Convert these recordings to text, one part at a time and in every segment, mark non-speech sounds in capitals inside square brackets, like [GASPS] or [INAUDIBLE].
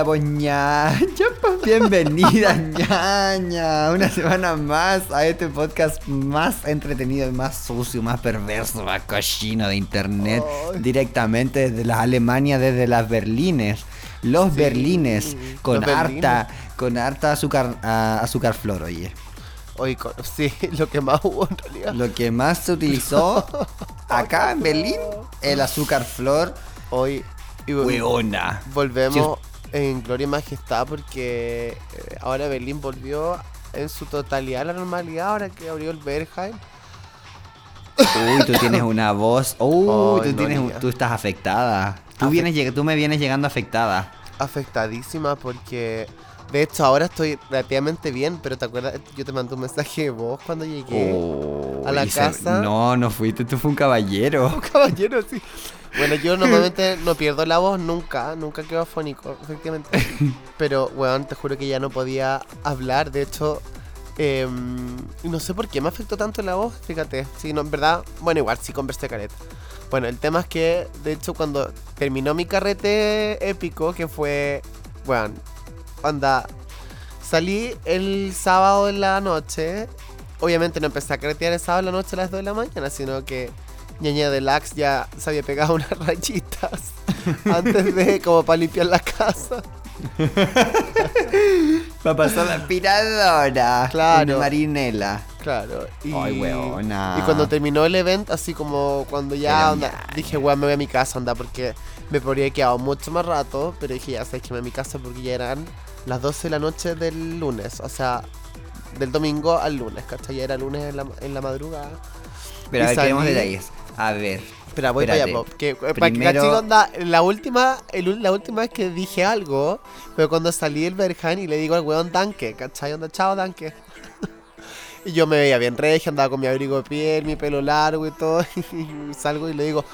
[LAUGHS] Pues ñaña, bienvenida [LAUGHS] ñaña, una semana más a este podcast más entretenido y más sucio, más perverso, más cochino de internet, directamente desde las Alemania, desde las Berlines, los Sí, Berlines, con los Berlines. harta, con harta azúcar, azúcar flor, oye. Oye, con- sí, lo que más hubo en realidad. Lo que más se utilizó [LAUGHS] acá en Berlín, el azúcar flor, Hoy y weona. volvemos en gloria y majestad porque eh, ahora Berlín volvió en su totalidad a la normalidad ahora que abrió el Berghain. Uy, tú tienes una voz. Uy, [LAUGHS] Ay, tú, no, tienes, un- niña. tú estás afectada. Tú, vienes, tú me vienes llegando afectada. afectadísima porque de hecho ahora estoy relativamente bien, pero te acuerdas, yo te mandé un mensaje de voz cuando llegué. Oh, a la se- casa. No, no fuiste, tú fue un caballero. [LAUGHS] Caballero, sí. Bueno, yo normalmente no pierdo la voz nunca, nunca quedo afónico, efectivamente. [LAUGHS] Pero, weón, te juro que ya no podía hablar. De hecho, em, no sé por qué me afectó tanto la voz, fíjate. Sí, no, en verdad, bueno, igual sí conversé careta. Bueno, el tema es que, de hecho, cuando terminó mi carrete épico, que fue, weón, anda, salí el sábado en la noche. Obviamente no empecé a carretear el sábado en la noche a las 2 de la mañana, sino que Ñaña de Lax ya se había pegado unas [LAUGHS] rayitas antes de, como para limpiar la casa. Va a pasar la aspiradora. Claro. Marinela. Claro. Y, Ay, weona. Y cuando terminó el evento, así como cuando ya, onda, dije, weón, me voy a mi casa, anda, porque me podría haber quedado mucho más rato, pero dije, ya sabes que me voy a mi casa porque ya eran las 12 de la noche del lunes, o sea, del domingo al lunes, ¿cachai? Ya era lunes en la, en la madrugada. Pero a ver, salí- detalles. A ver. Espera, voy para allá, que, que Primero- onda, la última, el la última vez que dije algo fue cuando salí del Berjan y le digo al weón Danke, ¿cachai? Onda, chao Danke. [LAUGHS] y yo me veía bien regia, andaba con mi abrigo de piel, mi pelo largo y todo, [LAUGHS] y salgo y le digo,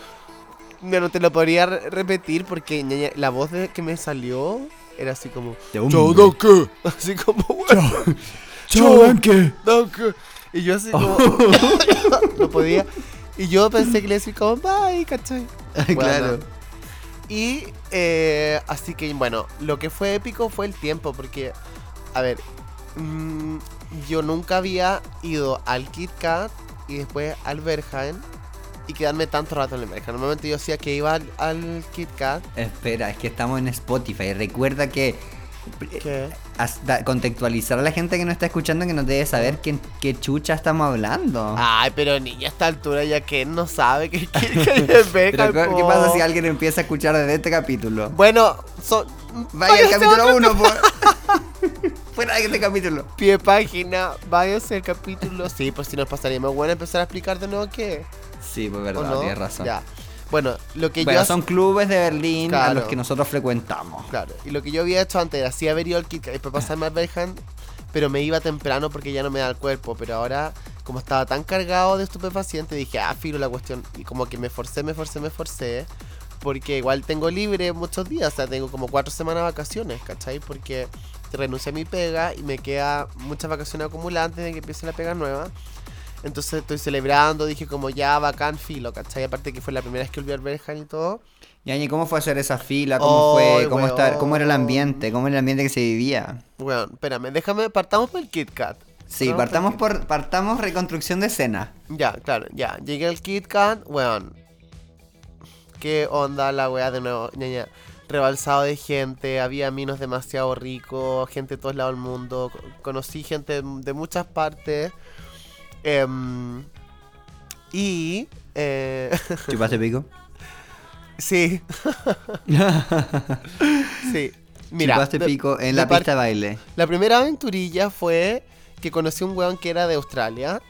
no, no te lo podría re- repetir porque ñaña, la voz de que me salió era así como, [LAUGHS] chao. Danke, así como, weón, Chao. Danke. Y yo así como, no podía. Y yo pensé que le decía como, bye, ¿cachai? [LAUGHS] claro. Y eh, así que bueno, lo que fue épico fue el tiempo, porque, a ver, mm, yo nunca había ido al Kit Kat y después al Berghain y quedarme tanto rato en el Berghain. Normalmente yo decía que iba al, al Kit Kat. Espera, es que estamos en Spotify. Recuerda que. Da- contextualizar a la gente que no está escuchando que no debe saber qué, qué chucha estamos hablando. Ay, pero niña, a esta altura ya que no sabe que, que, que [LAUGHS] [LAUGHS] Pero, ¿qué, qué pasa si alguien empieza a escuchar desde este capítulo? Bueno, son. Vaya al capítulo otro 1, [LAUGHS] Fuera de este capítulo. Pie de página, váyase al capítulo. Sí, pues si nos pasaría más bueno empezar a explicar de nuevo qué. Sí, pues ¿o verdad, no? tienes razón. Ya. Bueno, lo que Bueno, yo. son clubes de Berlín a Claro. los que nosotros frecuentamos. Claro, y lo que yo había hecho antes era sí haber ido al Kit Kat y pasarme al pero me iba temprano porque ya no me da el cuerpo. Pero ahora, como estaba tan cargado de estupefaciente, dije, ah, filo la cuestión. Y como que me forcé, me forcé, me forcé. Porque igual tengo libre muchos días, o sea, tengo como cuatro semanas de vacaciones, ¿cachai? Porque renuncié a mi pega y me queda muchas vacaciones acumuladas antes de que empiece la pega nueva. Entonces estoy celebrando, dije como ya bacán filo, ¿cachai? Aparte que fue la primera vez que volví al Berghain y todo. Yañi, ¿cómo fue hacer esa fila? ¿Cómo fue? Ay, ¿Cómo, estar, ¿Cómo era el ambiente? ¿Cómo era el ambiente que se vivía? Bueno, espérame, déjame, partamos por el Kit Kat. Sí, Partamos partamos por partamos reconstrucción de escena. Ya, claro, ya. Llegué al Kit Kat, weón. ¿Qué onda la weá de nuevo? ñaña? Rebalsado de gente, había minos demasiado ricos, gente de todos lados del mundo. co- Conocí gente de muchas partes. Em, y. Eh, [LAUGHS] ¿Chupaste pico? sí, [LAUGHS] sí. Mira, Chupaste de- pico en la pista de baile. La primera aventurilla fue que conocí un weón que era de Australia.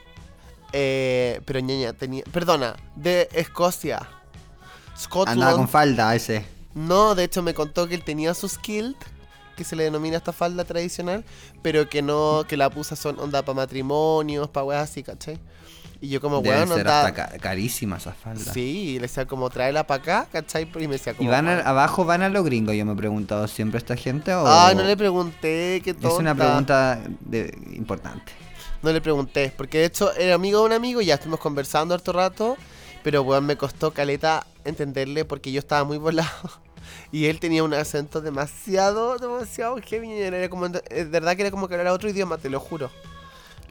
eh, pero ñaña, tenía. Perdona, de Escocia. Scotland. Andaba con falda ese. No, de hecho me contó que él tenía su skill, que se le denomina esta falda tradicional, pero que no, que la puso son onda para matrimonios, para weas así, ¿cachai? Y yo como weón, ser onda. hasta ca- carísimas esas faldas. Sí, y le decía como tráela para acá, ¿cachai? Y me decía como. ¿Y van a- "Weón". abajo van a lo gringo? Yo me he preguntado siempre a esta gente o... Ay, no le pregunté, qué Es tonta. una pregunta de- importante. No le pregunté, porque de hecho era amigo de un amigo y ya estuvimos conversando harto rato, pero weón me costó caleta entenderle porque yo estaba muy volado. Y él tenía un acento demasiado, demasiado heavy. Era como, es verdad que era como que hablaba otro idioma, te lo juro.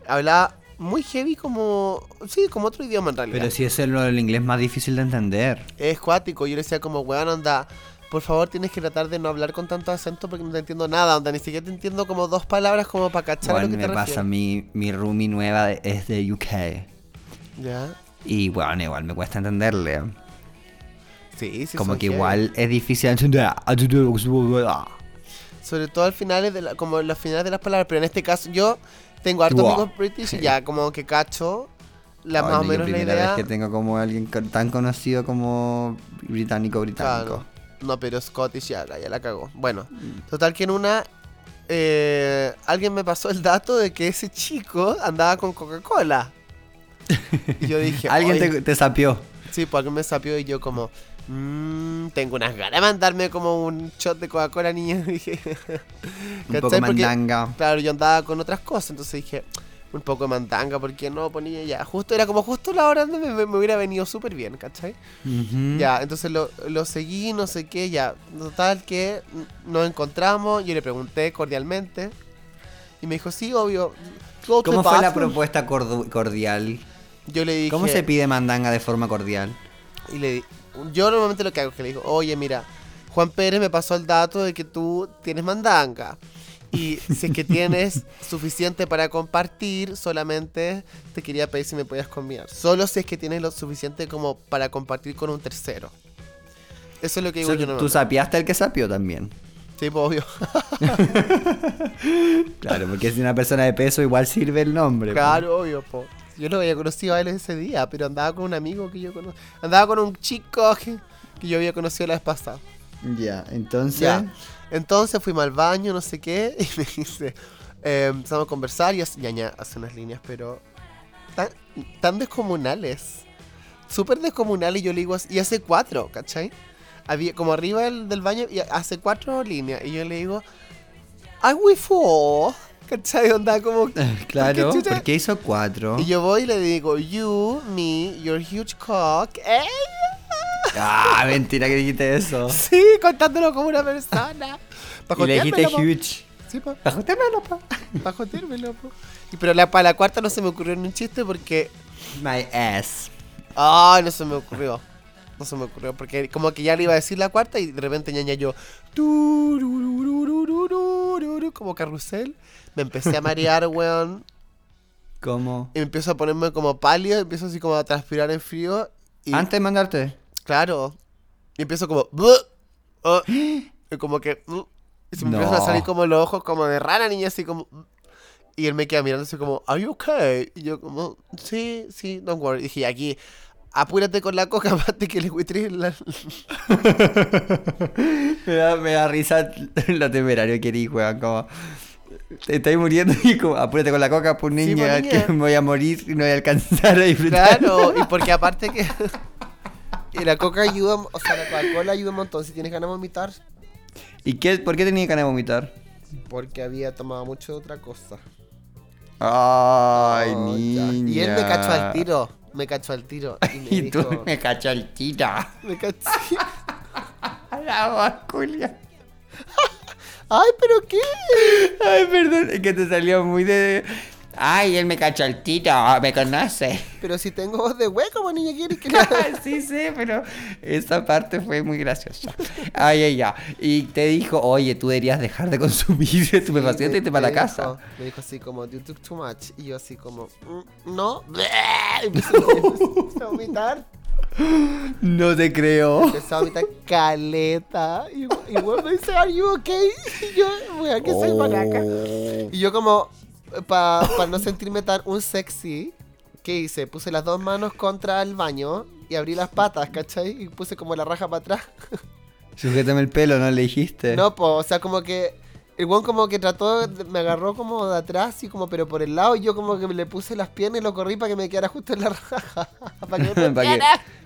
Hablaba muy heavy como... Sí, como otro idioma en realidad. Pero si es el, el inglés más difícil de entender. Es cuático. Yo le decía como, weón, anda... Por favor, tienes que tratar de no hablar con tanto acento porque no te entiendo nada. Onda, ni siquiera te entiendo como dos palabras como para cachar a lo Bueno, que me te pasa, refieres. mi, mi roomie nueva es de UK. Ya. Y bueno, igual me cuesta entenderle. Sí, sí. Como que heavy. igual es difícil entender. Sobre todo al final, de la- como en los finales de las palabras. Pero en este caso, yo tengo hartos Wow. amigos british y ya como que cacho la más o menos la primera idea. vez que tengo como alguien tan conocido como británico británico. Claro. No, pero Scottish ya, la- ya la cagó. Bueno, total que en una. eh, alguien me pasó el dato de que ese chico andaba con Coca-Cola. Y yo dije. [LAUGHS] Alguien te, te sapió. Sí, pues alguien me sapió y yo como. "Mm, tengo unas ganas de mandarme como un shot de Coca-Cola, niña. [LAUGHS] Dije. Un poco. Porque, mandanga. Claro, yo andaba con otras cosas, entonces dije. Un poco de mandanga, porque no ponía ya. Justo era como justo la hora donde me, hubiera venido súper bien, ¿cachai? Ya, entonces lo, lo seguí, no sé qué, ya. Total que nos encontramos, yo le pregunté cordialmente. Y me dijo, sí, obvio. ¿Cómo fue la bathroom". propuesta cordial? Yo le dije. ¿Cómo se pide mandanga de forma cordial? Y le di- Yo normalmente lo que hago es que le digo, oye, mira, Juan Pérez me pasó el dato de que tú tienes mandanga. Y si es que tienes [LAUGHS] suficiente para compartir, solamente te quería pedir si me podías combinar. Solo si es que tienes lo suficiente como para compartir con un tercero. Eso es lo que digo O sea, yo tú normalmente. sapiaste el que sapió también. Sí, pues, obvio. [LAUGHS] Claro, porque si una persona de peso igual sirve el nombre. po. Claro, obvio, po. Yo lo había conocido a él ese día, pero andaba con un amigo que yo conozco. Andaba con un chico que, que yo había conocido la vez pasada. Ya, entonces. Ya. Entonces fuimos al baño, no sé qué, [LAUGHS] y me dice, eh, empezamos a conversar y hace, ñaña hace unas líneas, pero tan, tan descomunales. Súper descomunales, yo le digo, y hace cuatro, ¿cachai? Había como arriba del, del baño y hace cuatro líneas, y yo le digo, I we four, ¿Cachai? Onda como. [LAUGHS] Claro, ¿por qué porque hizo cuatro. Y yo voy y le digo, You, me, your huge cock. ¡Ey! [LAUGHS] Ah, mentira que dijiste eso. [LAUGHS] Sí, contándolo como una persona. y le dijiste huge. Sí, pa. Pajotérmelo, pa. Pajotérmelo, pa. Y, pero la, para la cuarta no se me ocurrió ni un chiste porque. My ass. Ay, no se me ocurrió. No se me ocurrió porque como que ya le iba a decir la cuarta y de repente ñaña yo. Como carrusel. Me empecé a marear, [LAUGHS] weón. ¿Cómo? Y empiezo a ponerme como pálido. Empiezo así como a transpirar en frío. Y, Antes de mandarte. Claro. Y empiezo como. Oh, [GASPS] y como que. Y se me No. empiezan a salir como los ojos como de rana, niña, así como. Y él me queda mirando así como, ¿Are you okay? Y yo como, sí, sí, don't worry. Y dije, aquí, apúrate con la coca [LAUGHS] antes que le encuentres la... [LAUGHS] Me da, me da risa lo temerario que eres, weón. Como. Te estoy muriendo y como, apúrate con la coca, pues niña, pues, que me voy a morir y no voy a alcanzar a disfrutar. Claro, y [LAUGHS] porque aparte que... la coca ayuda, o sea, la Coca-Cola ayuda un montón. Si tienes ganas de vomitar, ¿Y qué, por qué tenía ganas de vomitar? porque había tomado mucho de otra cosa. Ay, Oh, ya. niña. Y él me cachó al tiro, me cachó al tiro. Y, [LAUGHS] me Y tú dijo, me cachó al tiro. [LAUGHS] me cachó... La vasculia. Ay, pero qué. Ay, perdón, es que te salió muy de. Ay, él me cachó al tiro, me conoce. Pero si tengo voz de hueco, pues niña, ¿quieres que la... [LAUGHS] sí, sí, pero esa parte fue muy graciosa. Ay, ay, ya. Y te dijo, oye, tú deberías dejar de consumir estupefacientes y irte me- para la casa. me dijo así como, you took too much. Y yo así como, "Mm, no. [LAUGHS] A [LAUGHS] vomitar. No te creo. Empecé a vomitar caleta. Y, y bueno, me dice, are you okay? Y yo, wea, que soy maraca. Oh. Y yo como, para no sentirme tan un sexy, ¿qué hice? Puse las dos manos contra el baño y abrí las patas, ¿cachai? Y puse como la raja para atrás. Sujétame el pelo, ¿no le dijiste? No, pues, o sea, como que el weón como que trató, me agarró como de atrás y como, pero por el lado, y yo como que le puse las piernas y lo corrí para que me quedara justo en la raja. [LAUGHS] para que me [LAUGHS] que-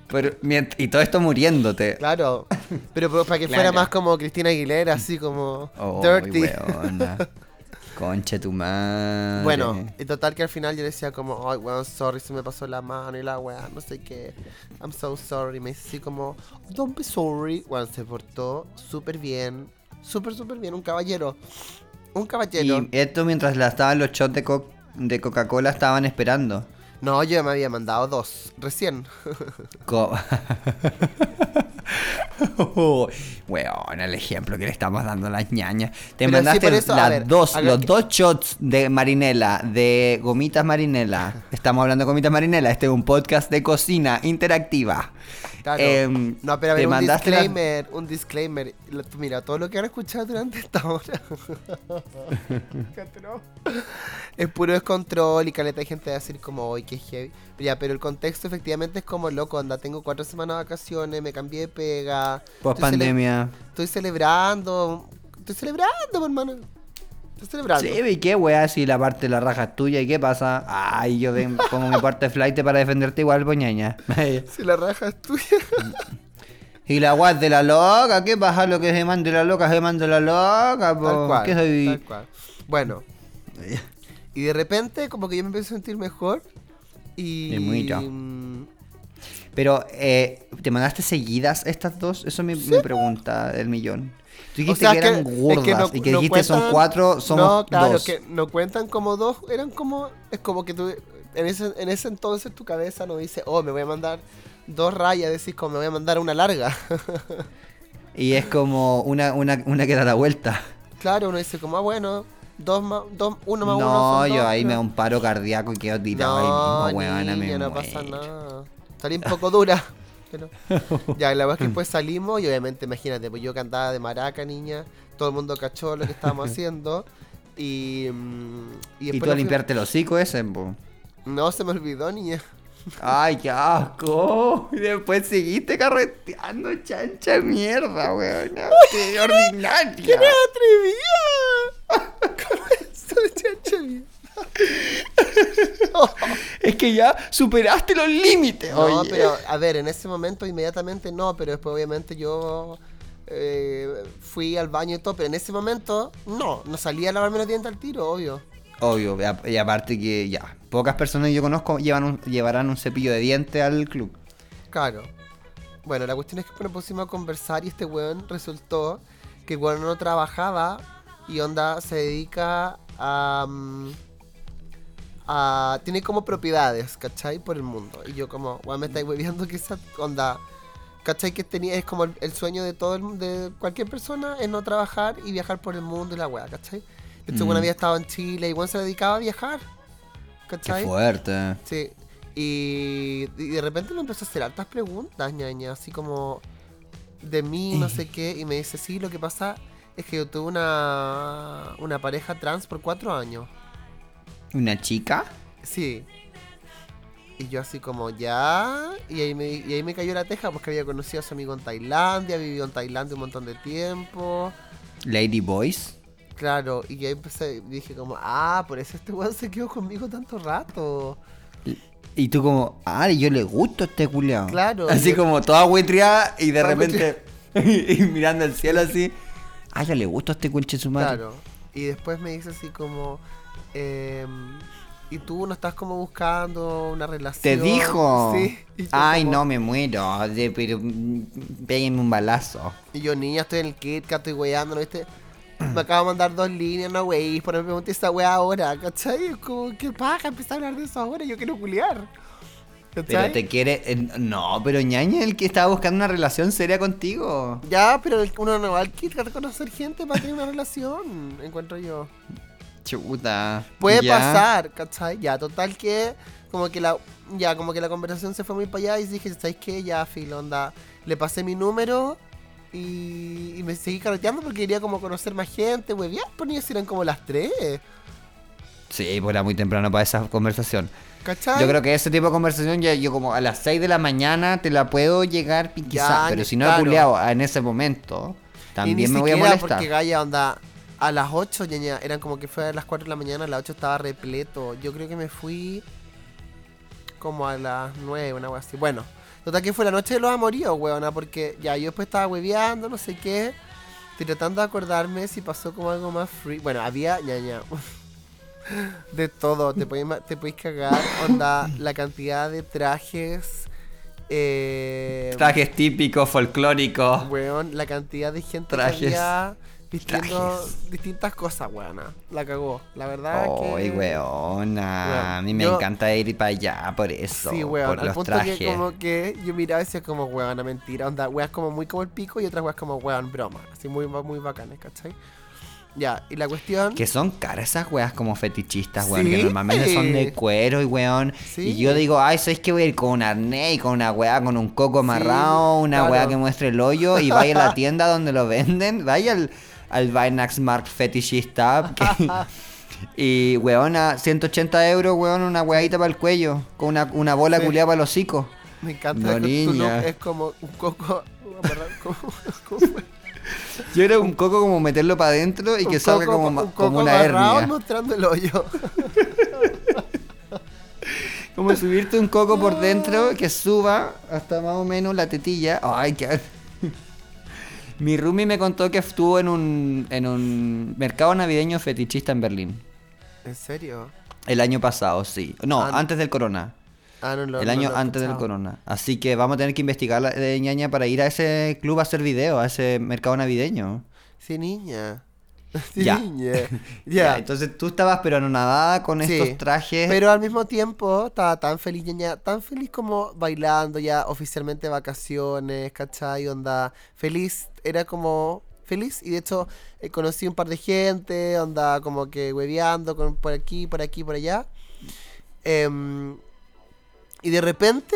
pero y todo esto muriéndote. Claro, pero, pero para que fuera más como Cristina Aguilera, así como Oh, dirty. weona. Conche tu madre. Bueno, y total que al final yo decía como, ay, weón, sorry, se me pasó la mano y la weá, no sé qué. I'm so sorry. Me dice así como, don't be sorry. Weón, se portó súper bien. Súper, súper bien. Un caballero. Un caballero. Y esto mientras la estaban los shots de, co- de Coca-Cola estaban esperando. No, yo me había mandado dos. Recién. [LAUGHS] Co- [LAUGHS] Weón, el ejemplo que le estamos dando a las ñañas. Te Pero mandaste eso, las ver, dos, los que- dos shots de marinela, de gomitas marinela. [LAUGHS] Estamos hablando de gomitas marinela. Este es un podcast de cocina interactiva. Claro. Em, no, pero a ver, un disclaimer. Un disclaimer. Mira, todo lo que han escuchado durante esta hora. [LAUGHS] Es puro descontrol y caleta hay gente de decir como hoy que heavy. Pero ya, pero el contexto efectivamente es como loco, anda, tengo cuatro semanas de vacaciones, me cambié de pega. Post estoy cele- pandemia. Estoy celebrando. Estoy celebrando, hermano. Celebrando. Sí, ¿y qué weá si la parte de la raja es tuya? ¿Y qué pasa? Ay, yo ven- [LAUGHS] pongo mi parte de flight para defenderte igual, poñaña. [LAUGHS] Si la raja es tuya. [LAUGHS] y la es de la loca, ¿qué pasa? Lo que se mande la loca, se mande la loca, po. Tal cual, ¿Qué soy? tal cual. Bueno, y de repente como que yo me empecé a sentir mejor y... Mm, Pero, eh, ¿te mandaste seguidas estas dos? Eso es mi, mi pregunta del millón. Tú dijiste o sea, que eran es que no- y que no dijiste son cuentan- cuatro, somos No, claro, dos. que no cuentan como dos, eran como... Es como que tú... En ese, en ese entonces tu cabeza no dice, oh, me voy a mandar dos rayas, decís como me voy a mandar una larga. Y es como una, una, una que da la vuelta. claro, uno dice como, ah, bueno, dos más, dos, uno más uno No, son yo dos, ahí me da un paro cardíaco y quedo tirado No, ahí mismo, niña, no pasa muero. nada. Salí un poco dura. [LAUGHS] Ya, la verdad es que después salimos y obviamente, imagínate, pues yo que andaba de maraca, niña, todo el mundo cachó lo que estábamos [LAUGHS] haciendo. Y, mm, y Y tú a limpiarte el hocico ese, fuimos- No, se me olvidó, niña. Ay, qué asco. [LAUGHS] Y después seguiste carreteando, chancha de mierda, weón. [LAUGHS] Qué ordinaria. ¡Qué atrevida! ¿Cómo es chacha mía? [LAUGHS] Es que ya superaste los límites, No, oye. pero a ver, en ese momento inmediatamente no, pero después obviamente yo eh, fui al baño y todo, pero en ese momento no, no salía a lavarme los dientes al tiro, obvio. Obvio, y aparte que ya, pocas personas que yo conozco llevan un- llevarán un cepillo de dientes al club. Claro. Bueno, la cuestión es que nos pusimos a conversar y este weón resultó que el weón no trabajaba y onda se dedica a... mm, a tiene como propiedades, ¿cachai? Por el mundo. Y yo como, weón, me estáis hueviando que esa onda... ¿Cachai? Que tenía, es como el, el sueño de todo el- de cualquier persona es no trabajar y viajar por el mundo y la weá, ¿cachai? Este Mm. weón había estado en Chile y weón se dedicaba a viajar. Qué ¿Cachai? fuerte. Sí. Y, y de repente me empezó a hacer hartas preguntas, ñaña, así como de mí, no sé qué, y me dice, sí, lo que pasa es que yo tuve una, una pareja trans por cuatro años. ¿Una chica? Sí. Y yo así como, ya, y ahí, me, y ahí me cayó la teja porque había conocido a su amigo en Tailandia, vivió en Tailandia un montón de tiempo. Lady Boys. Claro, y ahí empecé, dije como, ah, por eso este weón se quedó conmigo tanto rato. Y tú como, ah, yo le gusto a este culiao. Claro, [LAUGHS] Así yo- como toda huetriada y de repente [LAUGHS] y mirando al cielo así. Ah, ya le gusto a este conche su madre. Claro. Y después me dice así como, em, ¿y tú no estás como buscando una relación? ¿Te dijo? Sí. Ay, como- no, me muero. De, pero mm, péguenme un balazo. Y yo, niña, estoy en el KitKat, estoy weyando, ¿no viste? Me acabo de mandar dos líneas, no wey, por me pregunté esta wea ahora, ¿cachai? Como, ¿qué paja? Empezar a hablar de eso ahora, yo quiero culiar. Pero te quiere. eh, no, pero ñaña el que estaba buscando una relación seria contigo. Ya, pero uno no va al KitKat a conocer gente para tener una [LAUGHS] relación, encuentro yo. Chuta. Puede Ya. pasar, ¿cachai? Ya, total que como que la ya como que la conversación se fue muy para allá y dije, ¿sabes qué? Ya, filo, onda. Le pasé mi número y, y me seguí carreteando porque quería como conocer más gente, güey. Ya, si eran como las tres, Sí, pues era muy temprano para esa conversación. ¿cachai? Yo creo que ese tipo de conversación ya yo como a las 6 de la mañana te la puedo llegar quizá, Ya, pero si no claro. he culeado en ese momento, y también ni me voy a molestar. porque Gaya, onda, a las 8, ñaña, eran como que fue a las 4 de la mañana, a las 8 estaba repleto. Yo creo que me fui como a las 9, una wea así. Bueno, total que fue la noche de los amoríos, weona, porque ya yo después estaba hueveando, no sé qué. Estoy tratando de acordarme si pasó como algo más free. Bueno, había ñaña. [LAUGHS] De todo, te podéis, te podéis cagar. Onda, la cantidad de trajes. Eh, Trajes típicos, folclóricos. Weón, la cantidad de gente Trajes. que había vistiendo distintas cosas, weona. La cagó. La verdad Ay, que. weona. Weón, A mí me yo- encanta ir para allá por eso. Sí, weón. por Al los punto trajes. que como que yo miraba y decía como, weón, mentira. Onda, weas como muy como el pico y otras weas como, weón, broma. Así muy, muy bacanes, ¿cachai? Ya, y la cuestión... Que son caras esas weas como fetichistas, weón. Sí. Que normalmente son de cuero y weón. Sí. Y yo digo, ay, ¿sabes que voy a ir con un arnés y con una wea con un coco amarrado? una claro. wea que muestre el hoyo. Y vaya a la tienda donde lo venden. Vaya al, al Vinax Mark Fetishista. que- [LAUGHS] y weón, a 180 euros, weón, una weadita para el cuello. Con una, una bola Sí. culiada para el hocico. Me encanta No, niña. es como un coco... [LAUGHS] fue? Yo era un coco como meterlo para adentro y Un que salga como, un como una hernia. mostrando el hoyo. [LAUGHS] Como subirte un coco por dentro que suba hasta más o menos la tetilla. Ay, qué. Mi roomie me contó que estuvo en un, en un mercado navideño fetichista en Berlín. ¿En serio? El año pasado, sí. No, Ah, antes del corona. Ah, no, no, el año antes del corona. Así que vamos a tener que investigar la de ñaña para ir a ese club a hacer video, a ese mercado navideño. Sí, niña. [LAUGHS] Ya. [LAUGHS] Ya, Ya. entonces tú estabas pero nadada con Sí, estos trajes. Pero al mismo tiempo estaba tan feliz, ñaña, tan feliz como bailando ya oficialmente vacaciones, ¿cachai? Onda, feliz, era como feliz y de hecho eh, conocí un par de gente, onda como que hueveando con, por aquí, por aquí, por allá. Em, y de repente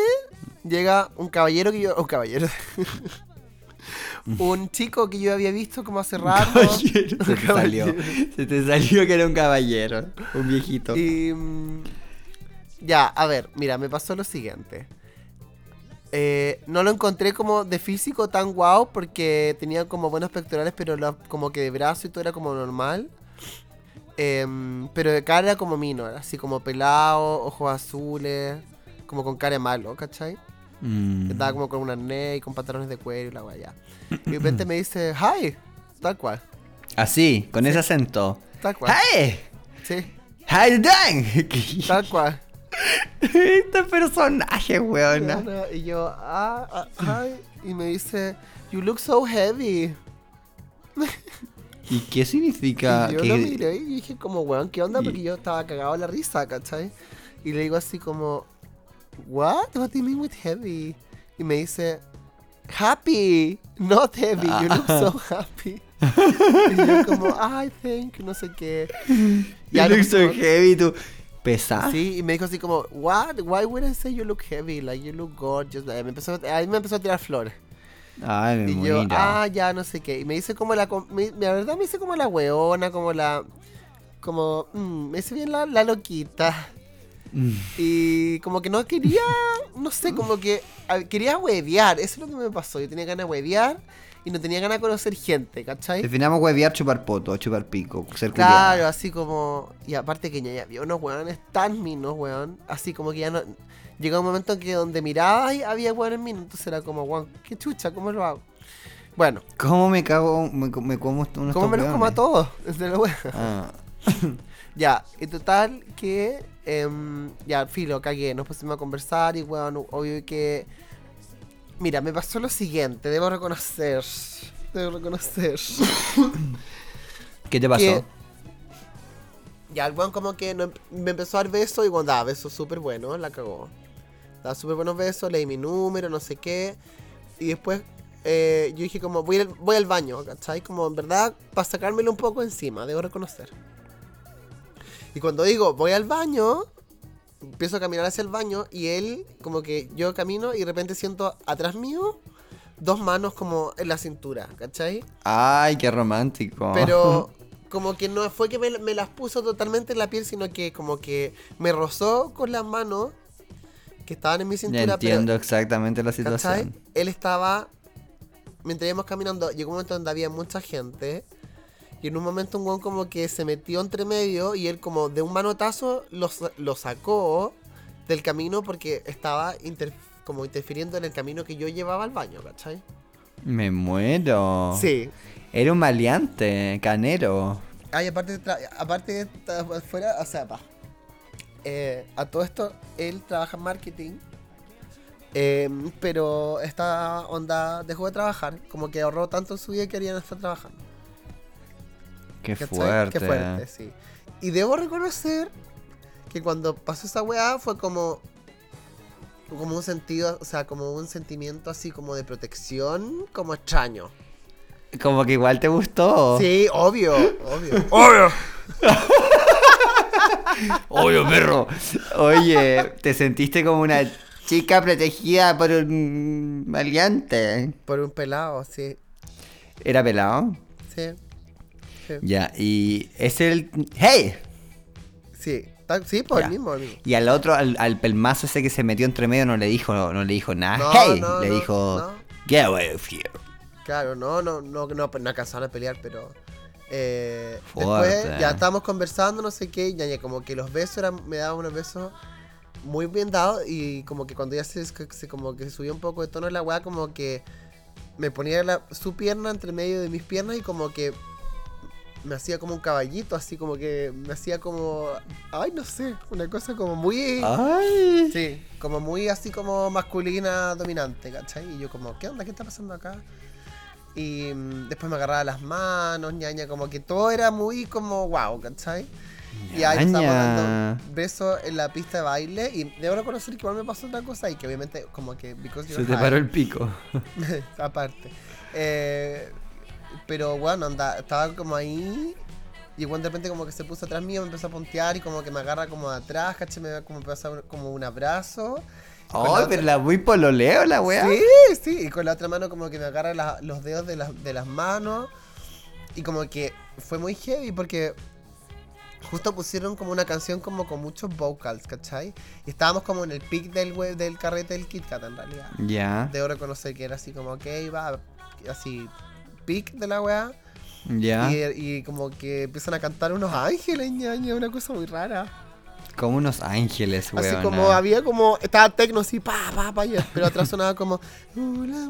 llega un caballero que yo, un caballero, [LAUGHS] [LAUGHS] un chico que yo había visto como hace rato. Caballero, [LAUGHS] Se te salió. caballero. Se te salió que era un caballero. Un viejito. Y. mm, ya, a ver, mira, me pasó lo siguiente. Eh, no lo encontré como de físico tan guau porque tenía como buenos pectorales, pero lo- como que de brazo y todo era como normal. Em, pero de cara era como mino, así como pelado, ojos azules, como con cara malo, ¿cachai? Mm. Estaba como con un arnés y con pantalones de cuero y la guaya. Y de repente me dice, hi, tal cual, Así, con ese acento. tal cual. ¡Hey! Sí, ¡How you doing? tal cual. este personaje. Bueno, y yo, ah, ah, ay, y me dice, you look so heavy. [LAUGHS] ¿Y qué significa? y yo que- lo miré y dije como, weón, ¿qué onda? Porque yo estaba cagado de la risa, ¿cachai? Y le digo así como, what? What do you mean with heavy? Y me dice, happy, not heavy, you look so [LAUGHS] happy. y yo como, thank you, no sé qué. You Ya look so heavy, tú. ¿Pesas? Sí, y me dijo así como, what? Why would I say you look heavy? Like, you look gorgeous. Me empezó, ahí me empezó a tirar flores. Ay, me Y yo, ah, ya, no sé qué. Y me dice como la. me- la verdad me dice como la weona, como la. Como. mm, me dice bien la, la loquita. Mm. Y como que no quería. No sé, como que. a- Quería huevear. Eso es lo que me pasó. Yo tenía ganas de huevear y no tenía ganas de conocer gente, ¿cachai? Definamos huevear, chupar poto, chupar pico, ser Claro, así como. Y aparte que ya había unos weones tan minos, weón. Así como que ya no. Llegó un momento en que donde miraba y había weones minos. Entonces era como, weón, qué chucha, ¿cómo lo hago? Bueno, ¿Cómo me cago? Me, me como unos ¿cómo me los como a todos? [LAUGHS] Desde wea. Ah. Ya, en total que. Em, ya, filo, cagué. Nos pusimos a conversar y, weón, obvio que. Mira, me pasó lo siguiente, debo reconocer. Debo reconocer. [COUGHS] ¿Qué te pasó? que- Ya, el weón como que no- me empezó a dar besos y cuando daba besos súper buenos, la cagó. Daba súper buenos besos, leí mi número, no sé qué. Y después eh, yo dije como, voy al, voy al baño, ¿cachai? Como en verdad, para sacármelo un poco encima, debo reconocer. Y cuando digo, voy al baño, empiezo a caminar hacia el baño y él, como que yo camino y de repente siento atrás mío dos manos como en la cintura, ¿cachai? Ay, qué romántico. Pero [LAUGHS] como que no fue que me, me las puso totalmente en la piel, sino que como que me rozó con las manos que estaban en mi Ya cintura. entiendo exactamente la pero, ¿cachai? situación. Él estaba, mientras íbamos caminando, llegó un momento donde había mucha gente. Y en un momento un guan como que se metió entre medio y él como de un manotazo lo, lo sacó del camino porque estaba inter- como interfiriendo en el camino que yo llevaba al baño, ¿cachai? Me muero. Sí. Era un maleante, canero. Ay, aparte, aparte está fuera, o sea, pa. Eh, a todo esto, él trabaja en marketing. eh, pero esta onda dejó de trabajar. Como que ahorró tanto en su vida que quería no estar trabajando. Qué ¿cachai? fuerte. Qué fuerte, sí. Y debo reconocer que cuando pasó esa weá fue como. Como un sentido, o sea, como un sentimiento así como de protección, como extraño. Como que igual te gustó. Sí, obvio, obvio. [LAUGHS] ¡Obvio! [LAUGHS] Obvio, perro. Oye, te sentiste como una chica protegida por un maleante. Por un pelado, sí. ¿Era pelado? Sí. Sí. Ya, y es el... ¡Hey! Sí, tal- sí, por Ya. el mismo, mismo. Y al otro, al, al pelmazo ese que se metió entre medio, no le dijo, no le dijo nada. No, ¡Hey! no, le no, dijo, no. get away from here. Claro, no, no, no, no, no alcanzaron a pelear, pero. Eh, después ya estábamos conversando, no sé qué, y ya, ya como que los besos eran, me daban unos besos muy bien dados, y como que cuando ya se, se- como que subía un poco de tono la weá, como que me ponía la- su pierna entre medio de mis piernas y como que me hacía como un caballito, así como que me hacía como. Ay, no sé, una cosa como muy. ¡Ay! Sí, como muy así como masculina dominante, ¿cachai? Y yo como, ¿qué onda? ¿Qué está pasando acá? Y mm, después me agarraba las manos, ñaña, como que todo era muy como wow, ¿cachai? Y ahí estábamos dando besos en la pista de baile y debo reconocer que igual me pasó otra cosa y que obviamente como que Se te high, paró el pico. [LAUGHS] aparte. Eh, pero bueno, anda, estaba como ahí y bueno, de repente como que se puso atrás mío, me empezó a pontear y como que me agarra como atrás, ¿cachai? Me da como, pasa como un abrazo. Con la ¡Ay, otra- pero la muy pololeo la weá! Sí, sí, y con la otra mano como que me agarra la- los dedos de, las- de las manos y como que fue muy heavy porque justo pusieron como una canción como con muchos vocals, ¿cachai? Y estábamos como en el pic del, we- del carrete del Kit Kat en realidad. Ya, Debo reconocer que era así como, ok, va, así, pic de la weá. ya. Y, y como que empiezan a cantar unos ángeles, ñaña, una cosa muy rara. Como unos ángeles, weón. Así como había como, estaba tecno así, pa, pa, pa, y- pero atrás sonaba como, la.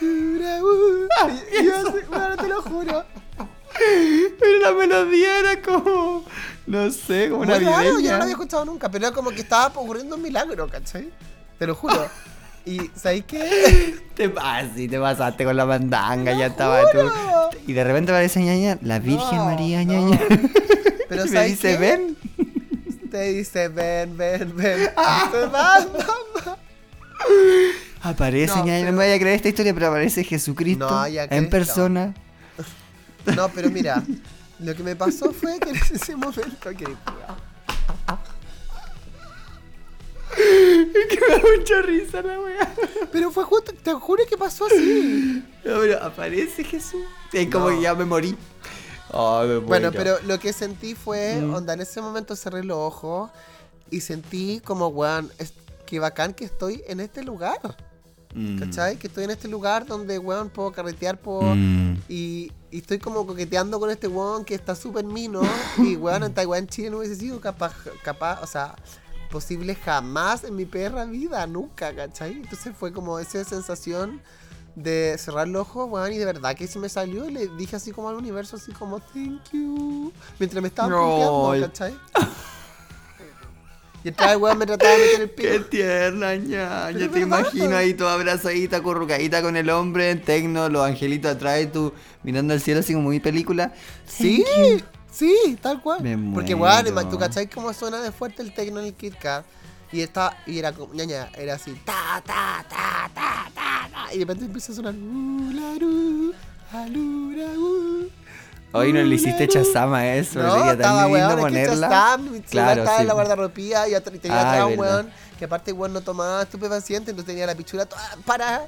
Y- yo así, bueno, te lo juro. Pero la melodía era como. No sé, como Muy raro, yo no lo había escuchado nunca, pero era como que estaba ocurriendo un milagro, ¿cachai? Te lo juro. [LAUGHS] Y, ¿sabes qué? Te, sí, te pasaste con la mandanga, ya estaba tú. Y de repente aparece ñaña, la Virgen No, María, no. ñaña. Pero Y [LAUGHS] me ¿sabes dice, qué? ven. Te dice, ven, ven, ven. Dice, "Va, va, Aparece No, ñaña, no pero- me vaya a creer esta historia, pero aparece Jesucristo No, en Cristo. persona. No, pero mira, lo que me pasó fue que en ese momento que. [LAUGHS] [LAUGHS] que me da mucha risa la weá. Pero fue justo, te juro que pasó así. No, pero aparece Jesús. Es como No. que ya me morí. Ay, me Bueno, pero lo que sentí fue, Mm. onda, en ese momento cerré los ojos y sentí como, weón, qué bacán que estoy en este lugar. Mm. ¿Cachai? Que estoy en este lugar donde, weón, puedo carretear, puedo. Mm. Y, y estoy como coqueteando con este weón que está súper mino. [GASPS] y weón, en Taiwán, Chile no hubiese sido capaz, capaz, o sea, posible jamás en mi perra vida, nunca, ¿cachai? Entonces fue como esa sensación de cerrar los ojos, weón, y de verdad que se me salió y le dije así como al universo, así como, thank you. Mientras me estaba No. ¿cachai? Y el weón me trataba de meter el [LAUGHS] Qué pie. tierna, ña. Yo te imagino ahí toda abrazadita, acurrucadita con el hombre en tecno, los angelitos atrás y tú mirando al cielo así como muy película. Sí, sí, tal cual. Me Porque, weón, tú cachai cómo suena de fuerte el tecno en el Kit Kat. Y, está, y era como, ñaña, era así, ta, ta, ta, ta, ta, ta. Y de repente empieza a sonar, ularu, alura, uh. Hoy no le hiciste chazama a eso, No, sería estaba, tan lindo weón, es que ponerla. Chazam, Claro, estaba sí. en la guardarropía y, tenía Ah, atrás un weón que aparte weón no tomaba estupefaciente, entonces tenía la pichura toda para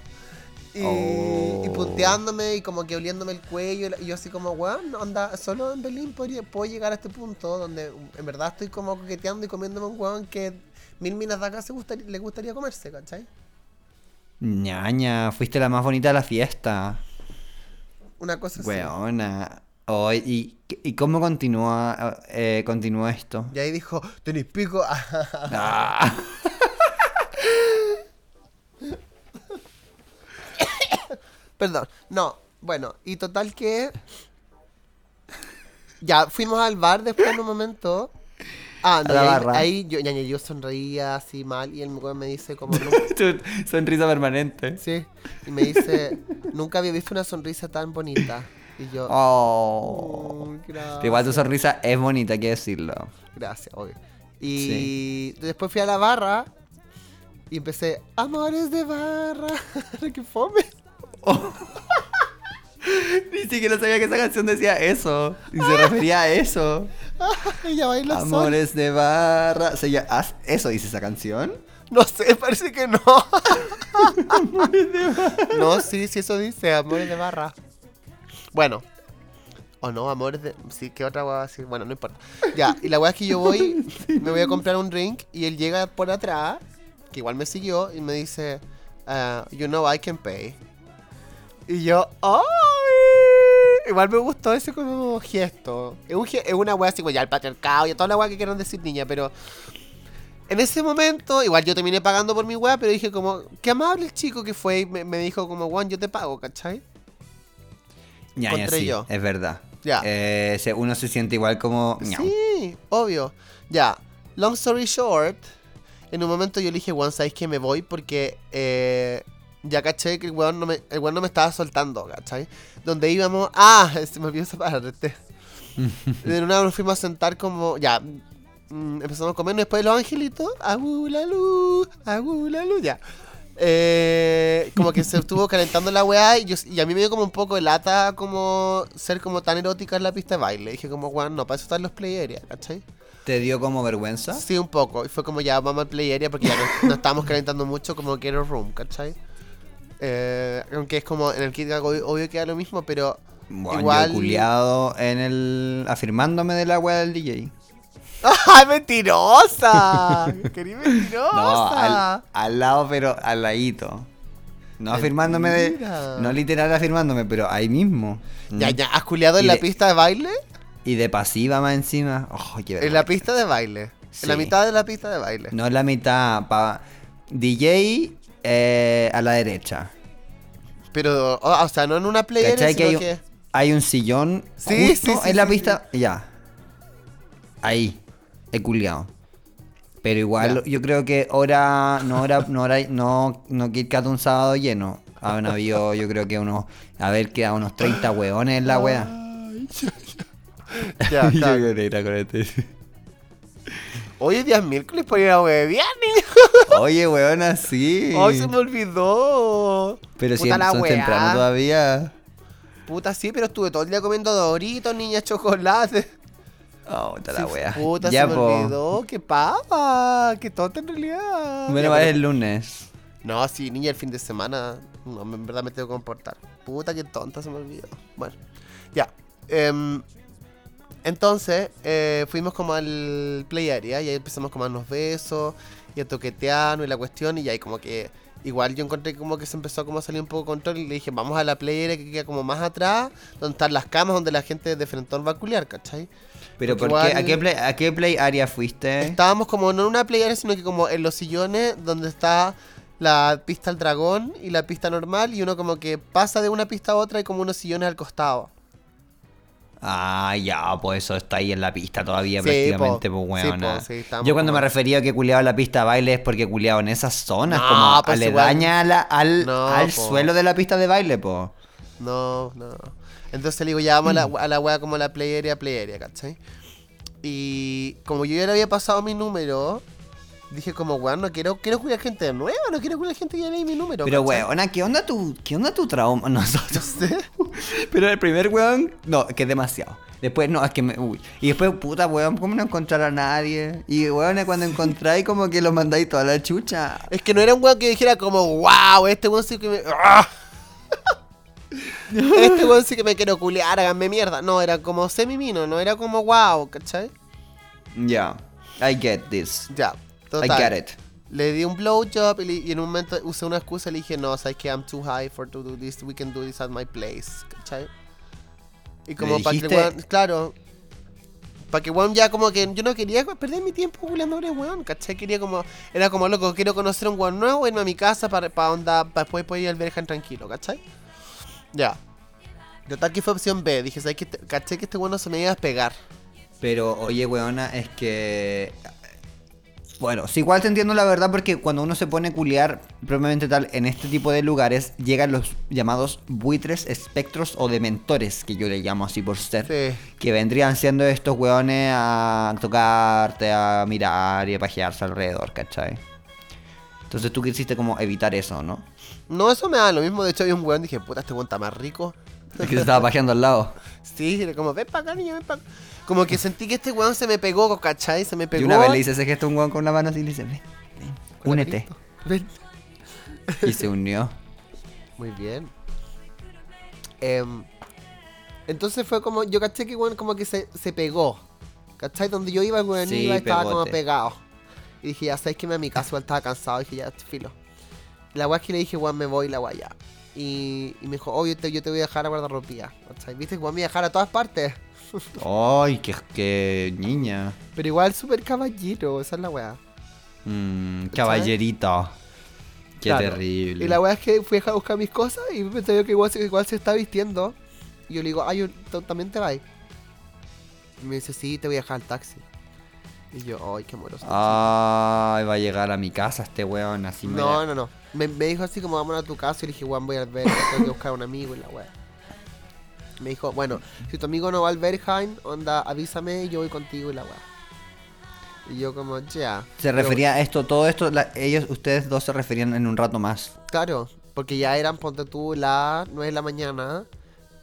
y, Oh. y punteándome y como que oliéndome el cuello y yo así como weón, onda, solo en Berlín podría- puedo llegar a este punto donde en verdad estoy como coqueteando y comiéndome un weón que mil minas de acá se gustaría, le gustaría comerse, ¿cachai? Ñaña, fuiste la más bonita de la fiesta. Una cosa así. Weona. ¿y, ¿Y cómo continúa, eh, continúa esto? Y ahí dijo, tenéis pico. [LAUGHS] Ah. Perdón. No, bueno, y total que. Ya, fuimos al bar después en un momento. Ah, no, ahí, ahí yo, ya, yo sonreía así mal y el weón me dice como... "Nu- [LAUGHS] Tu sonrisa permanente. sí, y me dice, nunca había visto una sonrisa tan bonita. Y yo... Oh. "Mm, gracias". Igual tu sonrisa es bonita, hay que decirlo. Gracias, obvio. Y después fui a la barra y empecé, amores de barra. [LAUGHS] ¡Qué fome! [LAUGHS] Ni siquiera sabía que esa canción decía eso. Y se refería a eso. [LAUGHS] Ella baila. Amores de barra. Se llama- ¿Ah, ¿Eso dice esa canción? No sé, parece que no. [LAUGHS] No, sí, sí, eso dice, amores de barra. Bueno. O no, amores de... Sí, ¿qué otra hueá así? Bueno, no importa. Ya, y la hueá es que yo voy, me voy a comprar un drink y él llega por atrás, que igual me siguió, y me dice, ah, you know I can pay. Y yo, ¡ay! Igual me gustó ese como gesto. Es, un es una wea así, como ya el patriarcado y toda la wea que quieran decir niña, pero en ese momento, igual yo terminé pagando por mi wea, pero dije como, qué amable el chico que fue y me, me dijo como, Juan, yo te pago, ¿cachai? Ya, ya, sí, yo. es verdad. Ya. Eh, uno se siente igual como... Sí, obvio. Ya, long story short, en un momento yo le dije, Juan, ¿sabes que me voy? Porque eh, ya caché que el weón, no me, el weón no me estaba soltando, ¿cachai? Donde íbamos, ah, [LAUGHS] se me olvidó esa parte. [LAUGHS] De una nos fuimos a sentar como, ya, mm, empezamos a comer, después los angelitos, agu la luz, agu la luz, ya. Eh, como que se estuvo calentando la weá y, yo, y a mí me dio como un poco de lata como ser como tan erótica en la pista de baile. Dije como, weón, no, para eso están los play area, ¿cachai? ¿Te dio como vergüenza? Sí, un poco. Y fue como ya vamos al play area porque ya no, no estábamos calentando mucho como a Room, ¿cachai? Eh, aunque es como en el Kit obvio, obvio que era lo mismo, pero Bueno, igual... yo culiado en el... afirmándome de la wea del DJ. [LAUGHS] ¡Ay, mentirosa! ¡Querí mentirosa! No, al, al lado, pero al ladito. No afirmándome de... No literal afirmándome, pero ahí mismo. Ya, ya, ¿has culiado en la pista de baile? Y de pasiva más encima. Oh, qué En la pista de baile. En la mitad de la pista de baile. No es la mitad. Pa... DJ eh, a la derecha. Pero, o, o sea, no en una play area, ¿Cachai que sino hay, que... un- hay un sillón Sí, justo sí, sí, en la pista? Ya. Ahí. He culiado. Pero igual Ya. yo creo que hora, no hora, no hora, no, no Kit Kat un sábado lleno. Han habido, yo creo que unos, a ver, queda unos 30 hueones en la wea. Ya, [LAUGHS] ya. Ya, es día miércoles por ir a huevear, niño. Oye, weona, sí. Ay, se me olvidó. Pero si son weá. temprano todavía. Puta, sí, pero estuve todo el día comiendo doritos, niña, chocolate. Oh, puta la wea. Puta, ya, se me olvidó. Qué papa. Qué tonta en realidad. Bueno, va el lunes. No, sí, niña, el fin de semana. No, en verdad me tengo que comportar. Puta, qué tonta se me olvidó. Bueno, ya. em, entonces, eh, fuimos como al play area y ahí empezamos como a darnos besos y a toquetearnos y la cuestión. Y ahí como que. Igual yo encontré como que se empezó como a salir un poco de control y le dije, vamos a la play area que queda como más atrás, donde están las camas donde la gente de frentón va a culiar, ¿cachai? Pero Porque ¿por qué? igual- ¿A qué play, a qué play area fuiste? Estábamos como no en una play area, sino que como en los sillones donde está la pista al dragón y la pista normal y uno como que pasa de una pista a otra y como unos sillones al costado. Ah, ya, pues eso está ahí en la pista todavía Sí, prácticamente, po. pues Sí, weona. po, sí, estábamos Yo cuando me refería a que culeaba en la pista de baile es porque culeaba en esas zonas, No, como pues aledaña a la- al, No, al suelo de la pista de baile, po. No, no. Entonces le digo, ya vamos a la, a la wea como la play area, play area, ¿cachai? Y como yo ya le había pasado mi número, dije como, weón, no quiero, quiero cuidar gente nueva, no quiero cuidar gente que ya leí mi número. Pero ¿cachai? weona, ¿qué onda tu, qué onda tu trauma? [LAUGHS] Nosotros. Sí. [LAUGHS] Pero el primer weón, no, que es demasiado. Después, no, es que me. Uy. Y después, puta weón, ¿cómo no encontrar a nadie? Y weón, cuando encontráis, como que lo mandáis toda la chucha. Es que no era un weón que dijera como, wow, este weón sí que me... ¡Ah! [LAUGHS] este weón sí que me quiero culiar, háganme mierda. No, era como semi-mino, no era como wow, ¿cachai? Ya, I get this. Ya, I total. get it. Le di un blowjob y, le- y en un momento usé una excusa y le dije, no, sabes que I'm too high for to do this, we can do this at my place, ¿cachai? Y como para que weón, claro, para que weón ya como que yo no quería perder mi tiempo un weón, ¿cachai? Quería como, era como loco, quiero conocer a un weón nuevo, irme a mi casa para, para onda, para después poder ir al Berjan tranquilo, ¿cachai? Ya. Total que fue opción B. Dije, ¿sabes qué? Te- Caché que este bueno se me iba a pegar. Pero, oye, weona, es que. Bueno, sí, igual te entiendo la verdad porque cuando uno se pone a culiar propiamente tal en este tipo de lugares, llegan los llamados buitres, espectros o dementores, que yo le llamo así por ser. Sí. Que vendrían siendo estos weones a tocarte, a mirar y a pajearse alrededor, ¿cachai? Entonces tú quisiste como evitar eso, ¿no? No, eso me da lo mismo. De hecho, había un weón dije, puta, este weón está más rico. Que se estaba pajeando al lado. [LAUGHS] Sí, era como, ven para acá, niño, ven para acá. Como que sentí que este weón se me pegó, ¿cachai? Se me pegó. Y una vez le hice ese gesto a un weón con una mano así y le dice, ven, ven, únete. Ven. Y se unió. [LAUGHS] Muy bien. Em, entonces fue como, yo caché que weón como que se, se pegó. ¿Cachai? Donde yo iba, el weón Sí, iba y estaba como pegado. Y dije, ya sabes que me voy a mi casa, igual estaba cansado. dije, ya, filo. La weá es que le dije, weón, me voy, la weá ya. Y, y me dijo, obvio, te, yo te voy a dejar a guardarropía. ¿Cachai? ¿Viste? Weón, me iba a dejar a todas partes. Ay, qué, qué niña. Pero igual súper caballero, esa es la weá. Mm, caballerito. Qué Claro. terrible. Y la weá es que fui a buscar mis cosas y pensé yo que igual, se- igual se está vistiendo. Y yo le digo, ay, yo, ¿tú también te vas. Y me dice, sí, te voy a dejar al taxi. Y yo, ay, qué amoroso. Ay, va a llegar a mi casa este weón así me no, no, no. Me, me dijo así como, vámonos a tu casa. Y le dije, Juan, voy al ver, tengo que buscar a un amigo y la weá. Me dijo, bueno, si tu amigo no va al Berghain, onda, avísame y yo voy contigo y la weá. Y yo como, ya. Se Pero- refería a esto, todo esto, la- ellos, ustedes dos se referían en un rato más. Claro, porque ya eran, ponte tú, las 9 de la mañana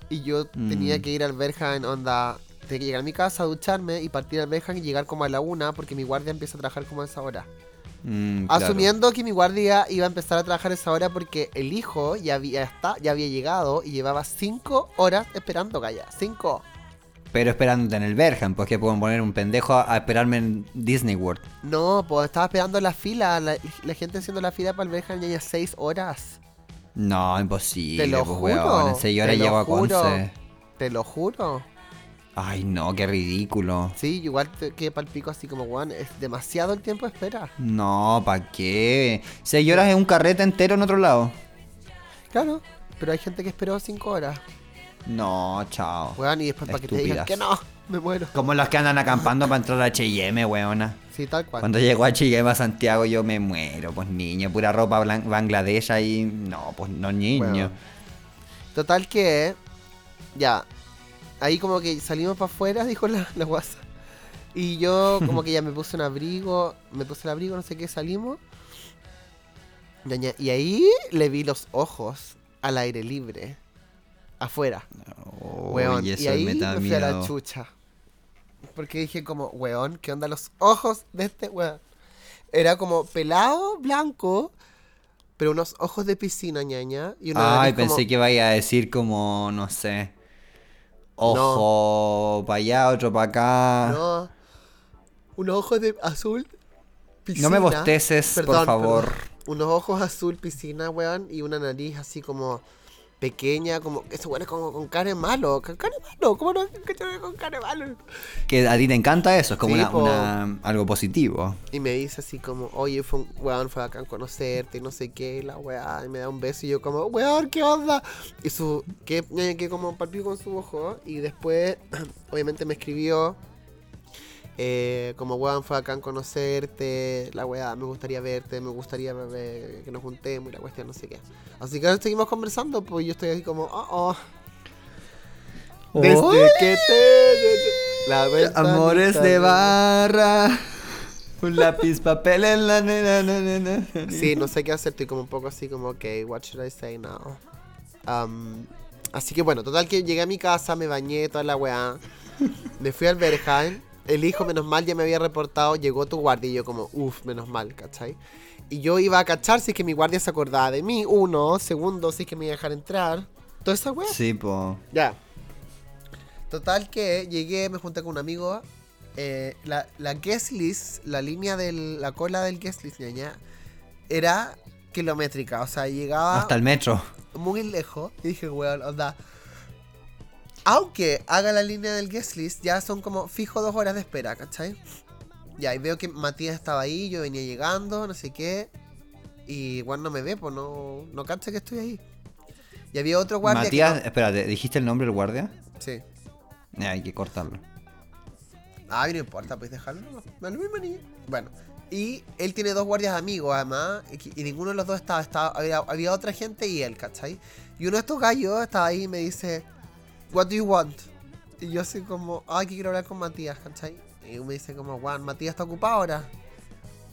y yo tenía Mm. que ir al Berghain, onda, tenía que llegar a mi casa, ducharme y partir al Berghain y llegar como a la una porque mi guardia empieza a trabajar como a esa hora. Mm, claro. Asumiendo que mi guardia iba a empezar a trabajar esa hora porque el hijo ya había, está, ya había llegado y llevaba 5 horas esperando, Gaya. 5. Pero esperándote en el Bergen, pues que pueden poner un pendejo a, a esperarme en Disney World. No, pues estaba esperando la fila, la, la gente haciendo la fila para el Berghain ya 6 horas. No, imposible. Te lo pues, juro, weón. En seis horas llego a. Conce. Te lo juro. Ay, no, qué ridículo. Sí, igual te quedé pal pico así como, weón, es demasiado el tiempo de espera. No, ¿para qué? Seis horas es un carrete entero en otro lado. Claro, pero hay gente que esperó 5 horas. No, chao. Weón, y después para que te digan que no, me muero. Como los que andan acampando para entrar a H&M, weona. Sí, tal cual. Cuando llegó a H&M a Santiago yo me muero, pues niño. Pura ropa Bangladesh ahí. No, pues no, niño. Weón. Total que, ya, ahí como que salimos para afuera, [LAUGHS] dijo la, la guasa. Y yo como que ya me puse un abrigo, me puse el abrigo, no sé qué, salimos. Y ahí le vi los ojos al aire libre, afuera. Oh, Weón, y y, eso ahí me me, fui a la chucha. Porque dije como, weón, ¿qué onda los ojos de este weón? Era como pelado, blanco, pero unos ojos de piscina, ñaña. Y una Ay, como- pensé que vaya a decir como, no sé. Ojo para allá, otro para acá. No, unos ojos de azul, piscina. No me bosteces, por favor. perdón. Unos ojos azul, piscina, weón, y una nariz así como pequeña, como... Eso, weón, es como con cara de malo, con cara de malo, ¿cómo no? Con cara de malo. Que a ti te encanta eso, es como Sí, una, po. una- algo positivo. Y me dice así como, oye, fue un, weón, fue bacán conocerte y no sé qué, y la weá, y me da un beso y yo como, weón, ¿qué onda? Y su, que, que como palpito con su ojo, y después, [CLEARS THROAT] obviamente me escribió, eh, como, weón, fue bacán conocerte, la weá, me gustaría verte, me gustaría eh, que nos juntemos y la cuestión, no sé qué. Así que ahora seguimos conversando, pues yo estoy así como, oh, oh. Desde Uy. que te... La Amores de barra. Un lápiz, papel en la nena, nena, nena. Sí, no sé qué hacer, estoy como un poco así como, ok, what should I say now? Um, así que bueno, total que llegué a mi casa, me bañé, toda la weá. Me fui al Berghain. El hijo, menos mal, ya me había reportado, llegó tu guardia y yo como, uff, menos mal, ¿cachai? Y yo iba a cachar si es que mi guardia se acordaba de mí, uno, segundo, si es que me iba a dejar entrar. Toda esa weá. Sí, po. Ya. Total que llegué, me junté con un amigo. eh, la, la guest list, la línea de la cola del guest list, ñaña, era kilométrica. O sea, llegaba Hasta el metro. muy lejos. Y dije, weón, onda. Aunque haga la línea del guest list, ya son como fijo dos horas de espera, ¿cachai? Ya, y veo que Matías estaba ahí, yo venía llegando, no sé qué. Y bueno, no me ve, pues no, no cacha que estoy ahí. Y había otro guardia Matías, que no- espérate, ¿dijiste el nombre del guardia? Sí. Eh, hay que cortarlo. Ah, no importa, pues dejarlo. No, no es lo mismo ni. Bueno. Y él tiene dos guardias amigos, además, y ninguno de los dos estaba, estaba había, había otra gente y él, ¿cachai? Y uno de estos gallos estaba ahí y me dice, What do you want? Y yo así como, ay, que quiero hablar con Matías, ¿cachai? Y me dice como, Juan, Matías está ocupado ahora.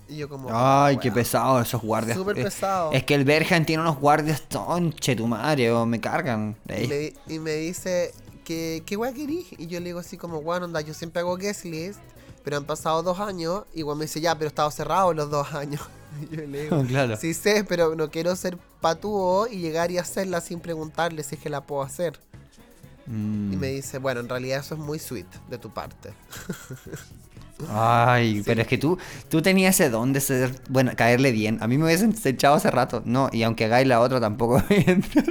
Y yo como, Ay, "Ah, qué weón". pesado esos guardias. Súper Eh, pesado. Es que el Bergen tiene unos guardias ton chetumare, o me cargan. Y me, y me dice, ¿qué, qué weá querís? Y yo le digo así como, bueno, onda, yo siempre hago guest list, pero han pasado dos años. Y Juan me dice, ya, pero he estado cerrado los dos años. [LAUGHS] Y yo le digo, [LAUGHS] claro. sí sé, pero no quiero ser patúo y llegar y hacerla sin preguntarle si es que la puedo hacer. Mm. Y me dice, bueno, en realidad eso es muy sweet de tu parte. Ay, [LAUGHS] pero es que tú, tú tenías ese don de ser, bueno, caerle bien. A mí me hubiesen echado hace rato. No, y aunque hagáis la otra tampoco voy a entrar.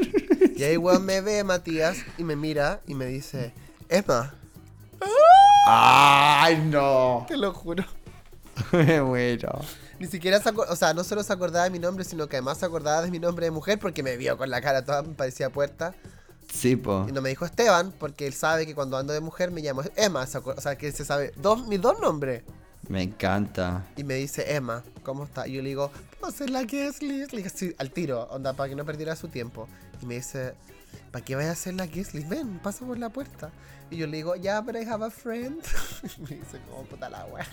Y ahí, weón, me ve Matías y me mira y me dice, Emma, Ay, no. te lo juro. [LAUGHS] Muero. Ni siquiera se acordaba, o sea, no solo se acordaba de mi nombre, sino que además se acordaba de mi nombre de mujer porque me vio con la cara toda, me parecía puerta. Sí, po. Y no me dijo Esteban porque él sabe que cuando ando de mujer me llamo Emma, o sea, que él se sabe dos, mis dos nombres. Me encanta. Y me dice, Emma, ¿cómo está? Y yo le digo, ¿puedo hacer la guest list? Le dije, sí, al tiro, onda, para que no perdiera su tiempo. Y me dice, ¿para qué vas a hacer la list? Ven, pasa por la puerta. Y yo le digo, ya, pero I have a friend. [LAUGHS] Y me dice, como puta la wea.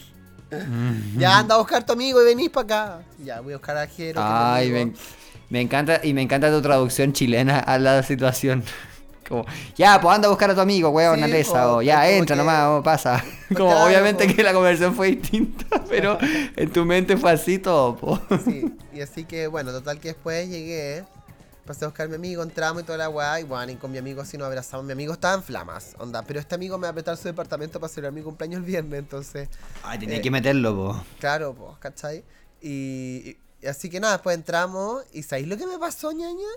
Ya, anda a buscar tu amigo y venís para acá. Ya, voy a buscar a Jero. que es Ay, amigo. Me, encanta, y me encanta tu traducción chilena a la situación. [LAUGHS] Como, ya, pues anda a buscar a tu amigo, weón, Sí, Natesa, po, o ya, entra que- nomás, o pasa. [LAUGHS] [LAUGHS] Como, Claro, obviamente po. que la conversación fue distinta, pero en tu mente fue así todo, po. Sí, y así que bueno, total que después llegué, pasé a buscar a mi amigo, entramos y toda la weá, y bueno, y con mi amigo así nos abrazamos. Mi amigo estaba en flamas, onda, pero este amigo me va a prestar su departamento para celebrar mi cumpleaños el viernes, entonces, Ay, tenía Eh, que meterlo, po. claro, pues, ¿cachai? Y así que nada, después entramos, y ¿sabéis lo que me pasó, ñaña?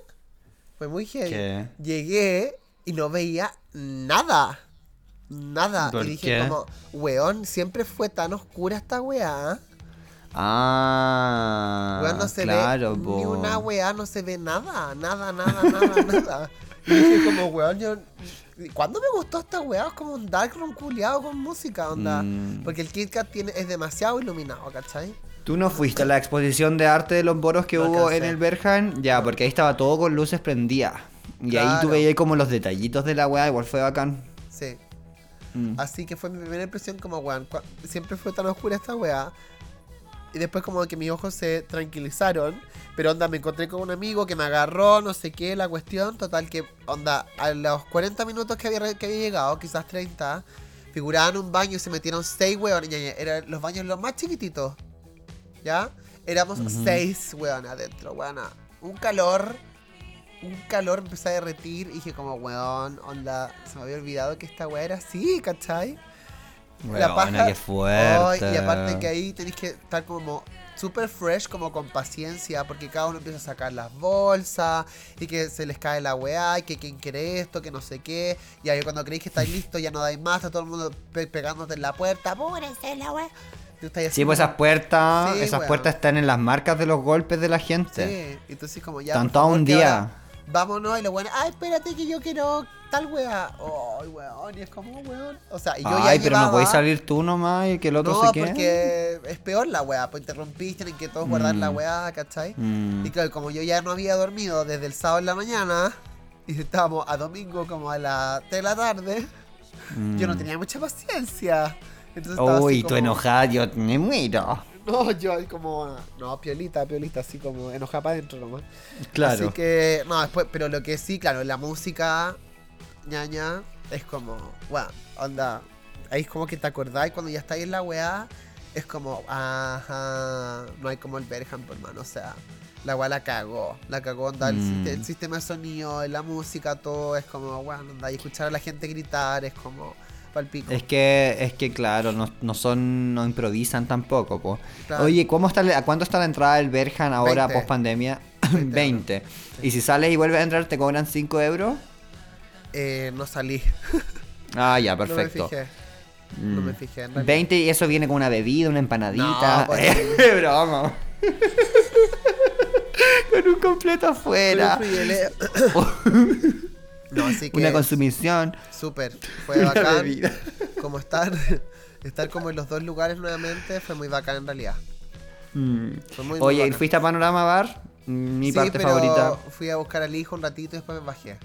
Fue muy heavy. ¿Qué? Llegué y no veía nada. Nada. ¿Por y dije qué? como, weón, siempre fue tan oscura esta weá. Ah, Weón, no se claro, ve po. ni una weá, no se ve nada, nada, nada, nada, [LAUGHS] nada. Y dije como, weón, yo... ¿Cuándo me gustó esta weá? Es como un dark room culiado con música, onda. Mm. Porque el Kit Kat tiene, es demasiado iluminado, ¿cachai? ¿Tú no fuiste a la exposición de arte de los boros que No hubo alcancé. en el Berghain? Ya, porque ahí estaba todo con luces prendidas. Y ahí tú veías como los detallitos de la weá, igual fue bacán. Sí. Mm. Así que fue mi primera impresión como, weón, siempre fue tan oscura esta weá. Y después como que mis ojos se tranquilizaron. Pero onda, me encontré con un amigo que me agarró, no sé qué, la cuestión. Total que, onda, a los 40 minutos que había, que había llegado, quizás 30, figuraban un baño y se metieron 6 weones. Eran los baños los más chiquititos. ¿Ya? Éramos Ujú. 6 weones adentro, weona. Un calor. Un calor me empecé a derretir y dije como, weón, onda, se me había olvidado que esta weá era así, ¿cachai? la Weona, paja- qué fuerte. Ay, y aparte que ahí tenés que estar como super fresh, como con paciencia, porque cada uno empieza a sacar las bolsas y que se les cae la weá, y que quién quiere esto, que no sé qué. Y ahí cuando creéis que estáis [LAUGHS] listos ya no dais más, está todo el mundo pe- pegándote en la puerta, apúrense la weá. Tú estás Sí, pues esas puertas, Sí, esas weón. puertas están en las marcas de los golpes de la gente. Sí, así como ya. Están todo un día. ahora Vámonos, y los weones, ay, espérate que yo quiero tal weá. Ay, weón, y es como, weón. O sea, y yo Ay, ya pero no llevaba- podéis salir tú nomás y que el otro No, se quede. porque es peor la weá, pues interrumpiste, tienen que todos guardar la Mm. weá, ¿cachai? Mm. Y claro, como yo ya no había dormido desde el sábado en la mañana, y estábamos a domingo como a las 3 de la tarde, yo no Mm. tenía mucha paciencia. Entonces Uy, tú como- enojada, yo me muero. No, yo como, no, piolita, piolita, así como enojada para adentro nomás. Claro. Así que, no, después, pero lo que sí, claro, la música, ñaña, es como, bueno, onda, ahí es como que te acordáis cuando ya estáis en la weá, es como, ajá, no hay como el Berham, por mano, o sea, la weá la cagó, la cagó, onda, el, Mm. siste- el sistema de sonido, la música, todo, es como, bueno, onda, y escuchar a la gente gritar, es como, palpico. Es que, es que claro, no, no son, no improvisan tampoco, po. Claro. Oye, ¿cómo está, la- ¿a cuánto está la entrada del Berjan ahora 20. post pandemia? 20 20. Y si sales y vuelves a entrar, ¿te cobran 5 euros? Eh, no salí, [LAUGHS] Ah, ya, no me perfecto. fijé, no Mm. me fijé, en realidad. 20 y eso viene con una bebida, una empanadita. No, pues [LAUGHS] broma. [LAUGHS] Con un completo afuera. No, así que Una consumición. súper. Fue bacán. bebida. Como estar, [LAUGHS] estar como en los dos lugares nuevamente fue muy bacán en realidad. Mm. Fue muy, muy Oye, bacán. ¿fuiste a Panorama Bar? Mi Sí, parte pero favorita. Fui a buscar al hijo un ratito y después me bajé.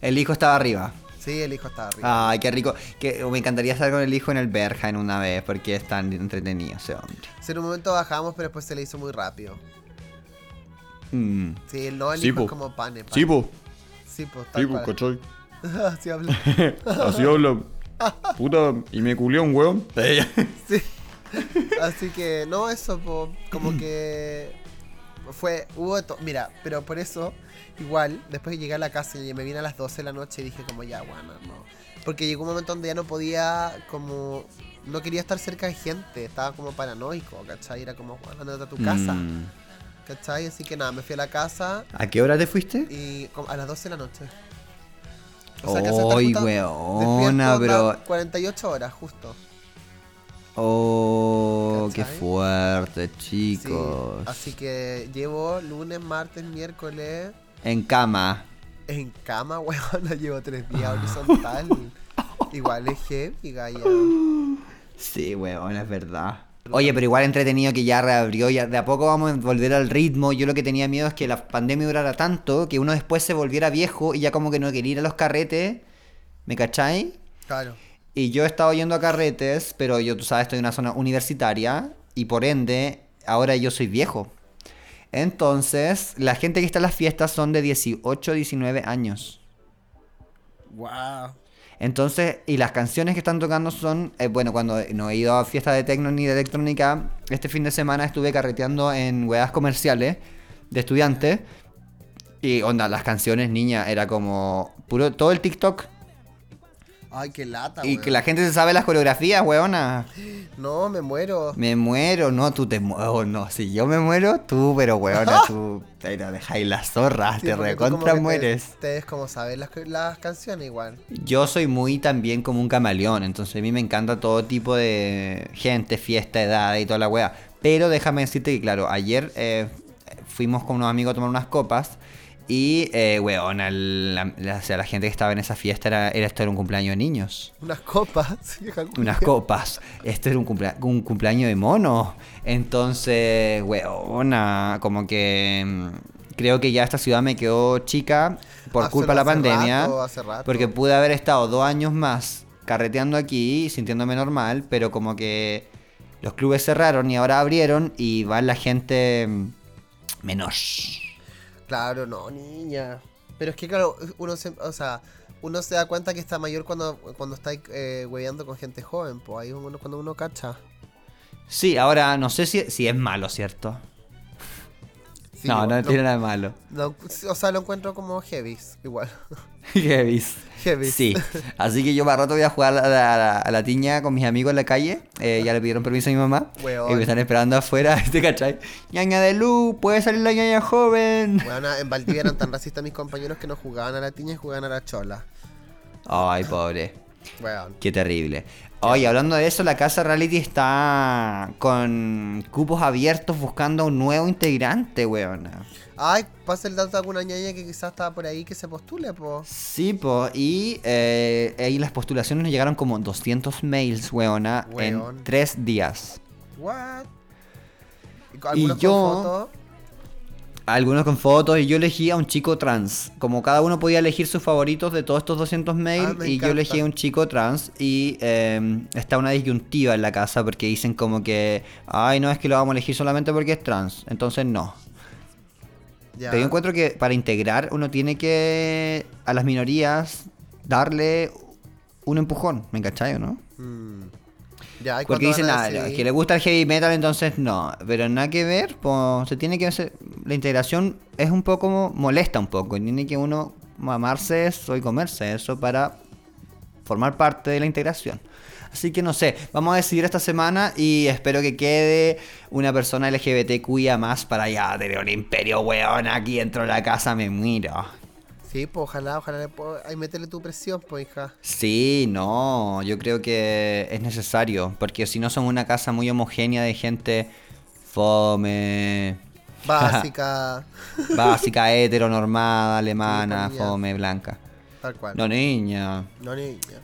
El hijo estaba arriba. Sí, el hijo estaba arriba. Ay, qué rico. Que, me encantaría estar con el hijo en el Berja en una vez porque es tan entretenido ese hombre. Sí, en un momento bajamos, pero después se le hizo muy rápido. Mm. Sí, no, el Sí, hijo po. es como pane. pane. Sí, po. Sí, pues, tal. ¿cachai? [LAUGHS] Así habla. [LAUGHS] Así habla. Puta, y me culió un hueón. [LAUGHS] Sí. Así que, no, eso, po, como que fue, hubo de to- Mira, pero por eso, igual, después llegué a la casa y me vine a las 12 de la noche y dije como, ya, bueno, no. Porque llegó un momento donde ya no podía, como, no quería estar cerca de gente, estaba como paranoico, ¿cachai? Era como, bueno, andate a tu casa, Mm. ¿Cachai? Así que nada, me fui a la casa ¿A qué hora te fuiste? y a las 12 de la noche. Estar justo weona, onda, 48 horas, justo. Oh, qué fuerte, Sí, chicos. así que llevo lunes, martes, miércoles En cama. en cama, [LAUGHS] weón. Llevo tres días [LAUGHS] horizontal. [LAUGHS] Igual es heavy, Gaia. Sí, weón, es verdad. Oye, pero igual entretenido que ya reabrió, ya de a poco vamos a volver al ritmo. Yo lo que tenía miedo es que la pandemia durara tanto que uno después se volviera viejo y ya como que no quería ir a los carretes. ¿Me cachai? Claro. Y yo he estado yendo a carretes, pero yo, tú sabes, estoy en una zona universitaria y por ende, ahora yo soy viejo. Entonces, la gente que está en las fiestas son de 18, 19 años. Wow. Entonces, y las canciones que están tocando son, eh, bueno, cuando no he ido a fiestas de tecno ni de electrónica, este fin de semana estuve carreteando en weas comerciales de estudiantes. Y onda, las canciones, niña, era como puro, todo el TikTok. Ay, qué lata, Y weón. que la gente se sabe las coreografías, weona. No, me muero. Me muero, no, tú te mueres, no, si yo me muero, tú, pero weona, [LAUGHS] tú te dejáis las zorras, Sí, te recontra mueres. Ustedes como saben las, las canciones igual. Yo soy muy también como un camaleón, entonces a mí me encanta todo tipo de gente, fiesta, edad y toda la wea. Pero déjame decirte que, claro, ayer eh, fuimos con unos amigos a tomar unas copas y, eh, weona, la, la- gente que estaba en esa fiesta era, era esto era un cumpleaños de niños. Unas copas. [LAUGHS] Unas copas. Esto era un, cumplea- un cumpleaños de mono. Entonces, weona, como que mm, creo que ya esta ciudad me quedó chica por Hace- culpa de la pandemia. rato, hace rato. Porque pude haber estado dos años más carreteando aquí, sintiéndome normal, pero como que los clubes cerraron y ahora abrieron y va la gente mm, menos. Claro, no, niña. Pero es que, claro, uno se, o sea, uno se da cuenta que está mayor cuando, cuando está eh, hueveando con gente joven, pues ahí uno, cuando uno cacha. Sí, ahora no sé si, si es malo, ¿cierto? Sí, no, no tiene nada de malo. no, o sea, lo encuentro como heavy, igual. [LAUGHS] Heavis. Heavy. Sí, así que yo más rato voy a jugar a la, a la- a la tiña con mis amigos en la calle. Eh, ya le pidieron permiso a mi mamá. Weón. Y me están esperando afuera, [LAUGHS] ¿te cachai? ñaña de luz, puede salir la ñaña joven. Bueno, en Valdivia eran tan racistas mis compañeros que no jugaban a la tiña y jugaban a la chola. Ay, pobre. Weón. Qué terrible. Oye, hablando de eso, la casa reality está con cupos abiertos buscando un nuevo integrante, weona. Ay, pasa el dato de alguna ñaña que quizás estaba por ahí que se postule, po. Sí, po, y eh, ahí las postulaciones nos llegaron como 200 mails, weona, Weón. en tres días. What? Y algunos yo-. Algunos con fotos y yo elegí a un chico trans. Como cada uno podía elegir sus favoritos de todos estos 200 mails Ah, me y yo elegí a un chico trans y eh, está una disyuntiva en la casa porque dicen como que, ay no, es que lo vamos a elegir solamente porque es trans. Entonces no. Ya. Pero yo encuentro que para integrar uno tiene que a las minorías darle un empujón, ¿me cachai o no? Mm. Ya, ¿y Porque dicen, ah, decidir? que le gusta el heavy metal, entonces no. Pero nada que ver, pues se tiene que hacer. La integración es un poco, molesta un poco. y Tiene que uno mamarse eso y comerse eso para formar parte de la integración. Así que no sé, vamos a decidir esta semana y espero que quede una persona LGBTQIA más para ya tener un imperio weón aquí dentro de la casa, me muero. Sí, pues ojalá, ojalá. Ahí métele tu presión, pues hija. Sí, no, yo creo que es necesario, porque si no son una casa muy homogénea de gente fome, Básica, [LAUGHS] Básica, heteronormada, alemana, Sí, fome, blanca. tal cual. No, niña. No, niña.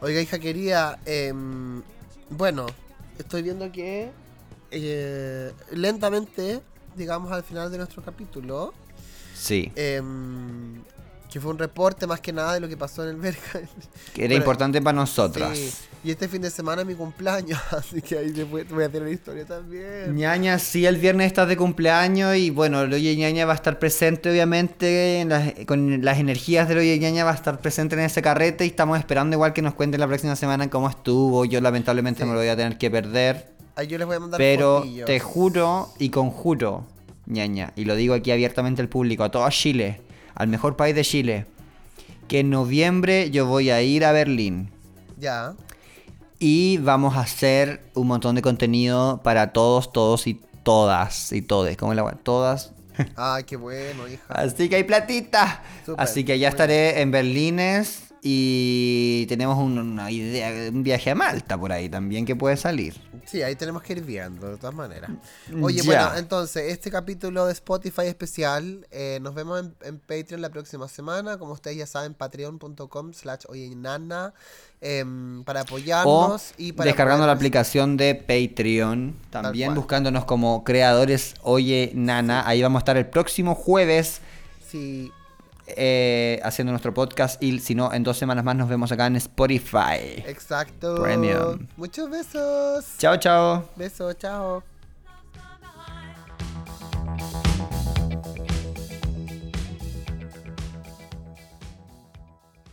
Oiga, hija querida, em, bueno, estoy viendo que eh, lentamente, digamos al final de nuestro capítulo, Sí. em, que fue un reporte más que nada de lo que pasó en el Berja. [LAUGHS] Que era Bueno, importante para nosotras. Sí, y este fin de semana es mi cumpleaños, [LAUGHS] así que ahí después voy a la historia también. Ñaña, sí, el viernes estás de cumpleaños y bueno, el Oye Ñaña va a estar presente obviamente, en las- con las energías del Oye Ñaña va a estar presente en ese carrete y estamos esperando igual que nos cuente la próxima semana cómo estuvo. Yo lamentablemente Sí. me lo voy a tener que perder, Ahí yo les voy a mandar pero fotillos. te juro y conjuro, Ñaña, y lo digo aquí abiertamente al público, a todo Chile, al mejor país de Chile, que en noviembre yo voy a ir a Berlín. Ya. Y vamos a hacer un montón de contenido para todos, todos y todas y todes. ¿Cómo la Todas. Ay, qué bueno, hija. Así que hay platita. Así que ya estaré en Berlines y tenemos un- una idea, un viaje a Malta por ahí también que puede salir. Sí, ahí tenemos que ir viendo, de todas maneras. Oye, Ya. bueno, entonces, este capítulo de Spotify especial, eh, nos vemos en, en Patreon la próxima semana. Como ustedes ya saben, patreon.com slash oyenana em, para O apoyarnos y para descargando la aplicación de Patreon. También buscándonos como creadores Oye Nana. Ahí vamos a estar el próximo jueves Sí, eh, haciendo nuestro podcast. Y si no, en dos semanas más nos vemos acá en Spotify. exacto. Premium. Muchos besos. Chao, chao. Besos, chao.